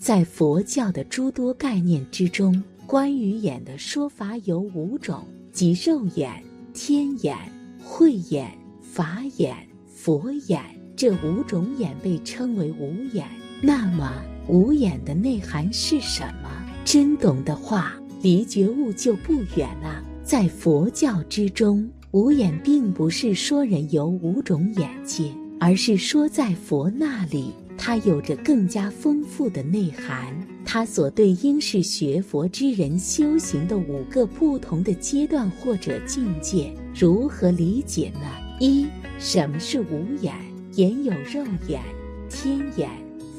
在佛教的诸多概念之中，关于眼的说法有五种，即肉眼、天眼、慧眼、法眼、佛眼。这五种眼被称为五眼。那么，五眼的内涵是什么？真懂的话，离觉悟就不远了。在佛教之中，五眼并不是说人有五种眼界，而是说在佛那里，它有着更加丰富的内涵。它所对应是学佛之人修行的五个不同的阶段或者境界。如何理解呢？一、什么是五眼？眼有肉眼、天眼、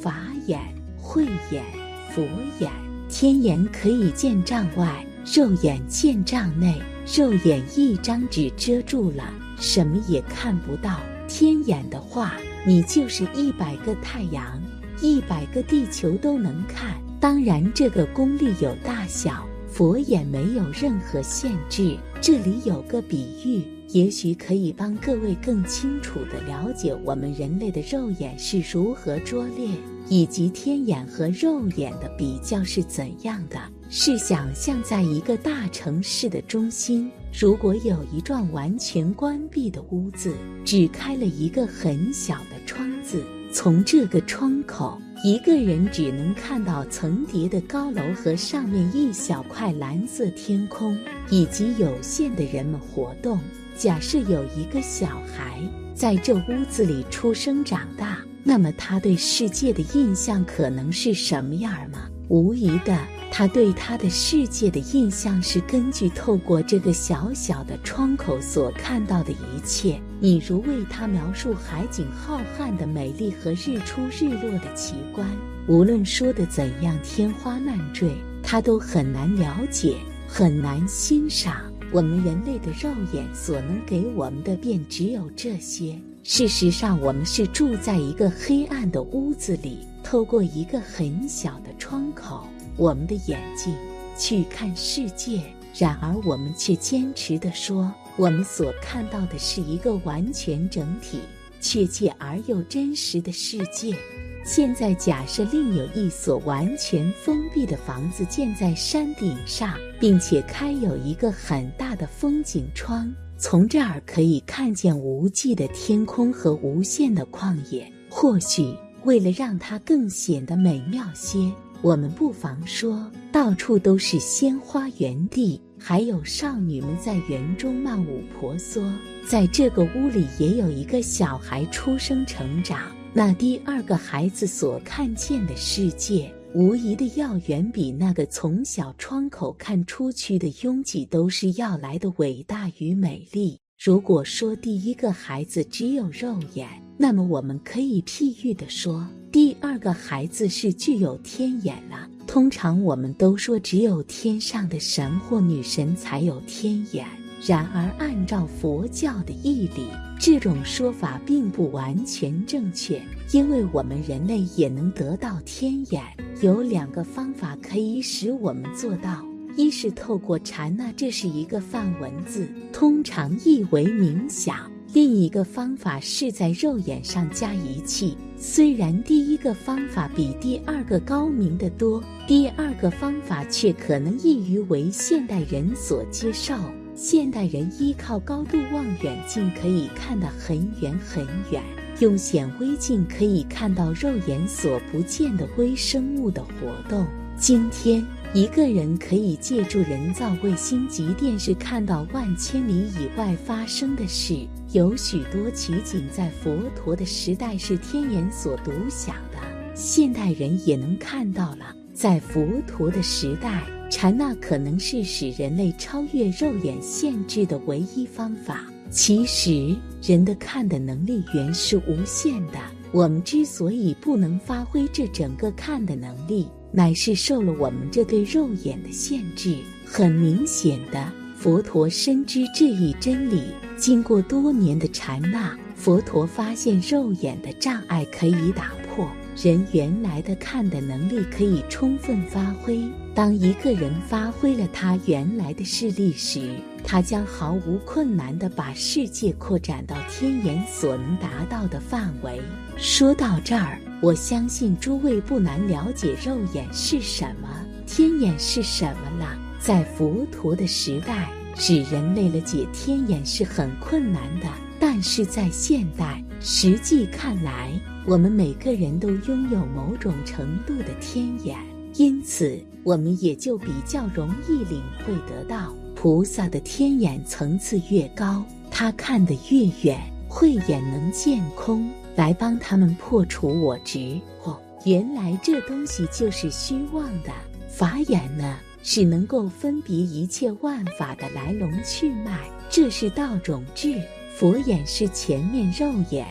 法眼、慧眼、佛眼。天眼可以见障外，肉眼见障内。肉眼一张纸遮住了，什么也看不到。天眼的话，你就是一百个太阳、一百个地球都能看。当然，这个功力有大小。佛眼没有任何限制。这里有个比喻，也许可以帮各位更清楚地了解我们人类的肉眼是如何拙劣。以及天眼和肉眼的比较是怎样的？试想象在一个大城市的中心，如果有一幢完全关闭的屋子，只开了一个很小的窗子，从这个窗口，一个人只能看到层叠的高楼和上面一小块蓝色天空，以及有限的人们活动。假设有一个小孩在这屋子里出生长大。那么他对世界的印象可能是什么样吗？无疑的，他对他的世界的印象是根据透过这个小小的窗口所看到的一切。你如为他描述海景浩瀚的美丽和日出日落的奇观，无论说的怎样天花乱坠，他都很难了解，很难欣赏。我们人类的肉眼所能给我们的，便只有这些。事实上，我们是住在一个黑暗的屋子里，透过一个很小的窗口，我们的眼睛去看世界。然而，我们却坚持地说，我们所看到的是一个完全整体、确切而又真实的世界。现在，假设另有一所完全封闭的房子建在山顶上，并且开有一个很大的风景窗。从这儿可以看见无际的天空和无限的旷野。或许为了让它更显得美妙些，我们不妨说，到处都是鲜花园地，还有少女们在园中漫舞婆娑。在这个屋里也有一个小孩出生成长，那第二个孩子所看见的世界。无疑的要远比那个从小窗口看出去的拥挤都是要来的伟大与美丽。如果说第一个孩子只有肉眼，那么我们可以譬喻的说，第二个孩子是具有天眼了。通常我们都说只有天上的神或女神才有天眼。然而，按照佛教的义理，这种说法并不完全正确，因为我们人类也能得到天眼。有两个方法可以使我们做到：一是透过禅那，这是一个梵文字，通常译为冥想；另一个方法是在肉眼上加仪器。虽然第一个方法比第二个高明得多，第二个方法却可能易于为现代人所接受。现代人依靠高度望远镜可以看得很远很远，用显微镜可以看到肉眼所不见的微生物的活动。今天，一个人可以借助人造卫星及电视看到万千里以外发生的事。有许多奇景在佛陀的时代是天眼所独享的，现代人也能看到了。在佛陀的时代，禅那可能是使人类超越肉眼限制的唯一方法。其实，人的看的能力原是无限的。我们之所以不能发挥这整个看的能力，乃是受了我们这对肉眼的限制。很明显的，佛陀深知这一真理。经过多年的禅那，佛陀发现肉眼的障碍可以打破。人原来的看的能力可以充分发挥。当一个人发挥了他原来的视力时，他将毫无困难地把世界扩展到天眼所能达到的范围。说到这儿，我相信诸位不难了解肉眼是什么，天眼是什么了。在佛陀的时代，使人类了解天眼是很困难的，但是在现代，实际看来，我们每个人都拥有某种程度的天眼。因此，我们也就比较容易领会得到，菩萨的天眼层次越高，他看得越远，慧眼能见空，来帮他们破除我执。哦，原来这东西就是虚妄的。法眼呢，是能够分别一切万法的来龙去脉，这是道种智。佛眼是前面肉眼、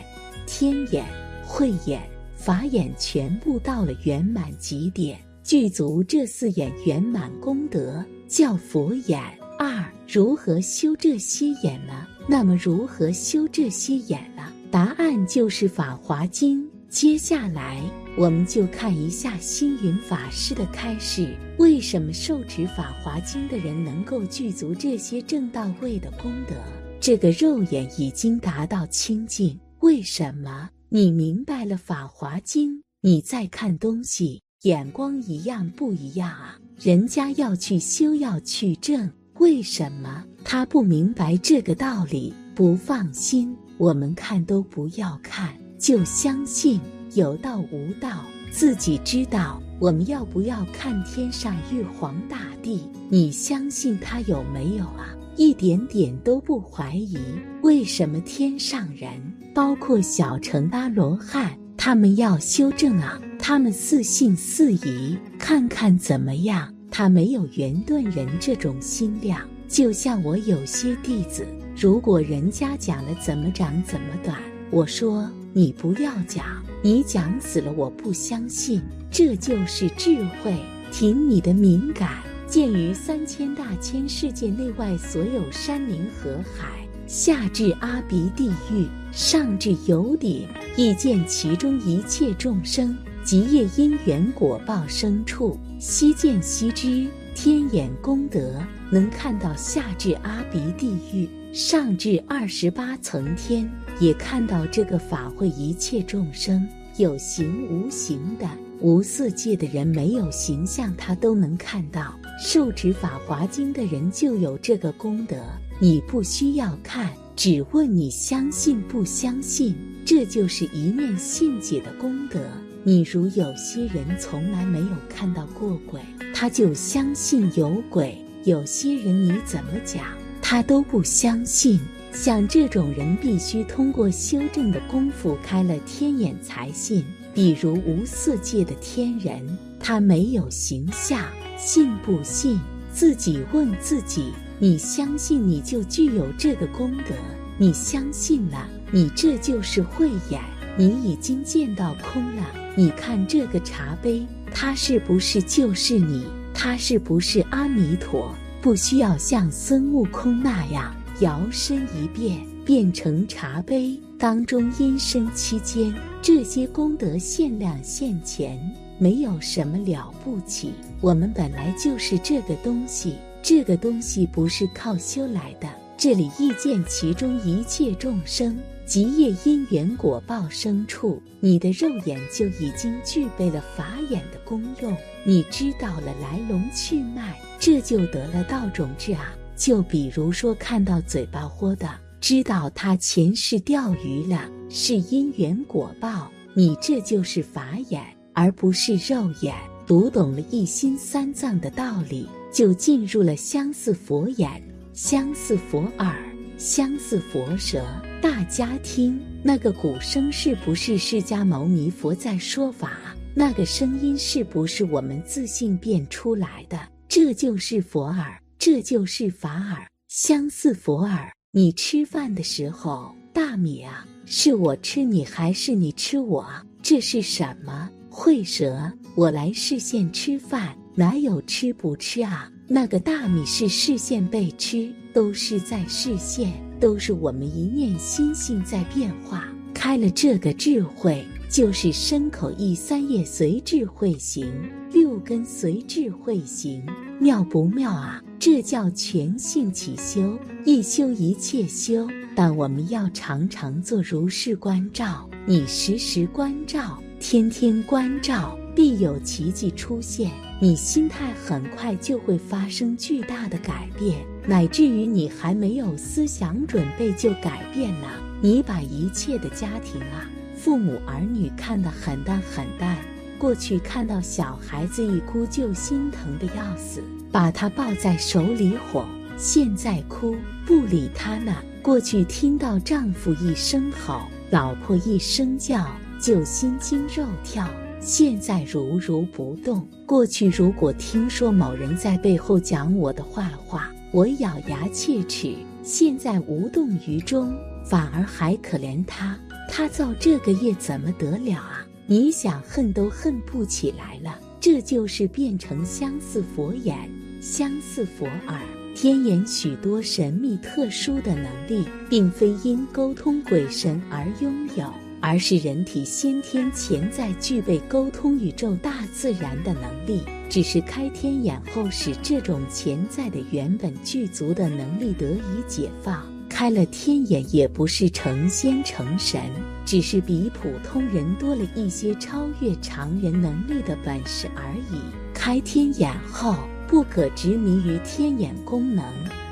天眼、慧眼、法眼全部到了圆满极点。具足这四眼圆满功德，叫佛眼。二如何修这些眼呢？那么如何修这些眼呢？答案就是《法华经》。接下来我们就看一下星云法师的开示：为什么受持《法华经》的人能够具足这些正道位的功德？这个肉眼已经达到清净。为什么？你明白了《法华经》，你再看东西。眼光一样不一样啊？人家要去修，要去正，为什么他不明白这个道理？不放心，我们看都不要看，就相信有道无道，自己知道。我们要不要看天上玉皇大帝？你相信他有没有啊？一点点都不怀疑。为什么天上人，包括小乘阿罗汉？他们要修正啊，他们似信似疑，看看怎么样。他没有圆顿人这种心量，就像我有些弟子，如果人家讲了怎么长怎么短，我说你不要讲，你讲死了我不相信。这就是智慧，凭你的敏感。鉴于三千大千世界内外所有山林河海。下至阿鼻地狱，上至油顶，亦见其中一切众生，及业因缘果报生处，悉见悉知。天眼功德能看到下至阿鼻地狱，上至二十八层天，也看到这个法会一切众生，有形无形的，无色界的人没有形象，他都能看到。受持法华经的人就有这个功德。你不需要看，只问你相信不相信，这就是一念信解的功德。你如有些人从来没有看到过鬼，他就相信有鬼；有些人你怎么讲，他都不相信。像这种人，必须通过修正的功夫开了天眼才信。比如无色界的天人，他没有形象，信不信？自己问自己。你相信，你就具有这个功德。你相信了，你这就是慧眼，你已经见到空了。你看这个茶杯，它是不是就是你？它是不是阿弥陀？不需要像孙悟空那样摇身一变变成茶杯，当中阴身期间，这些功德限量现前，没有什么了不起。我们本来就是这个东西。这个东西不是靠修来的。这里意见其中一切众生，即业因缘果报生处，你的肉眼就已经具备了法眼的功用。你知道了来龙去脉，这就得了道种智啊。就比如说看到嘴巴豁的，知道他前世钓鱼了，是因缘果报，你这就是法眼，而不是肉眼。读懂了一心三藏的道理。就进入了相似佛眼、相似佛耳、相似佛舌。大家听，那个鼓声是不是释迦牟尼佛在说法？那个声音是不是我们自信变出来的？这就是佛耳，这就是法耳，相似佛耳。你吃饭的时候，大米啊，是我吃你还是你吃我？这是什么？会舌，我来视线吃饭。哪有吃不吃啊？那个大米是视线被吃，都是在视线，都是我们一念心性在变化。开了这个智慧，就是身口意三业随智慧行，六根随智慧行，妙不妙啊？这叫全性起修，一修一切修。但我们要常常做如是观照，你时时观照，天天关照，必有奇迹出现。你心态很快就会发生巨大的改变，乃至于你还没有思想准备就改变了。你把一切的家庭啊，父母儿女看得很淡很淡。过去看到小孩子一哭就心疼的要死，把他抱在手里哄；现在哭不理他呢。过去听到丈夫一声吼，老婆一声叫，就心惊肉跳；现在如如不动。过去如果听说某人在背后讲我的坏话，我咬牙切齿；现在无动于衷，反而还可怜他。他造这个业怎么得了啊？你想恨都恨不起来了。这就是变成相似佛眼、相似佛耳。天眼许多神秘特殊的能力，并非因沟通鬼神而拥有，而是人体先天潜在具备沟通宇宙大自然的能力。只是开天眼后，使这种潜在的原本具足的能力得以解放。开了天眼，也不是成仙成神，只是比普通人多了一些超越常人能力的本事而已。开天眼后。不可执迷于天眼功能，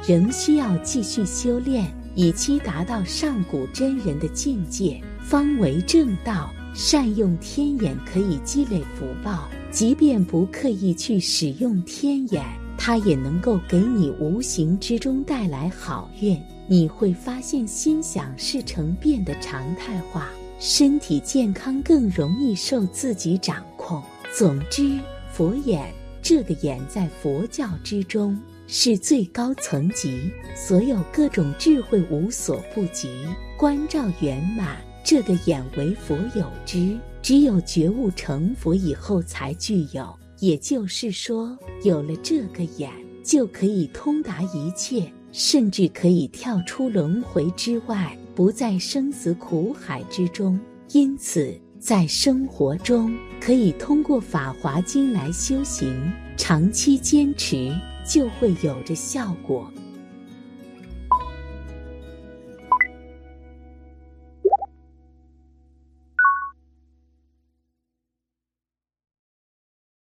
仍需要继续修炼，以期达到上古真人的境界，方为正道。善用天眼可以积累福报，即便不刻意去使用天眼，它也能够给你无形之中带来好运。你会发现心想事成变得常态化，身体健康更容易受自己掌控。总之，佛眼。这个眼在佛教之中是最高层级，所有各种智慧无所不及，关照圆满。这个眼为佛有之，只有觉悟成佛以后才具有。也就是说，有了这个眼，就可以通达一切，甚至可以跳出轮回之外，不在生死苦海之中。因此。在生活中，可以通过《法华经》来修行，长期坚持就会有着效果。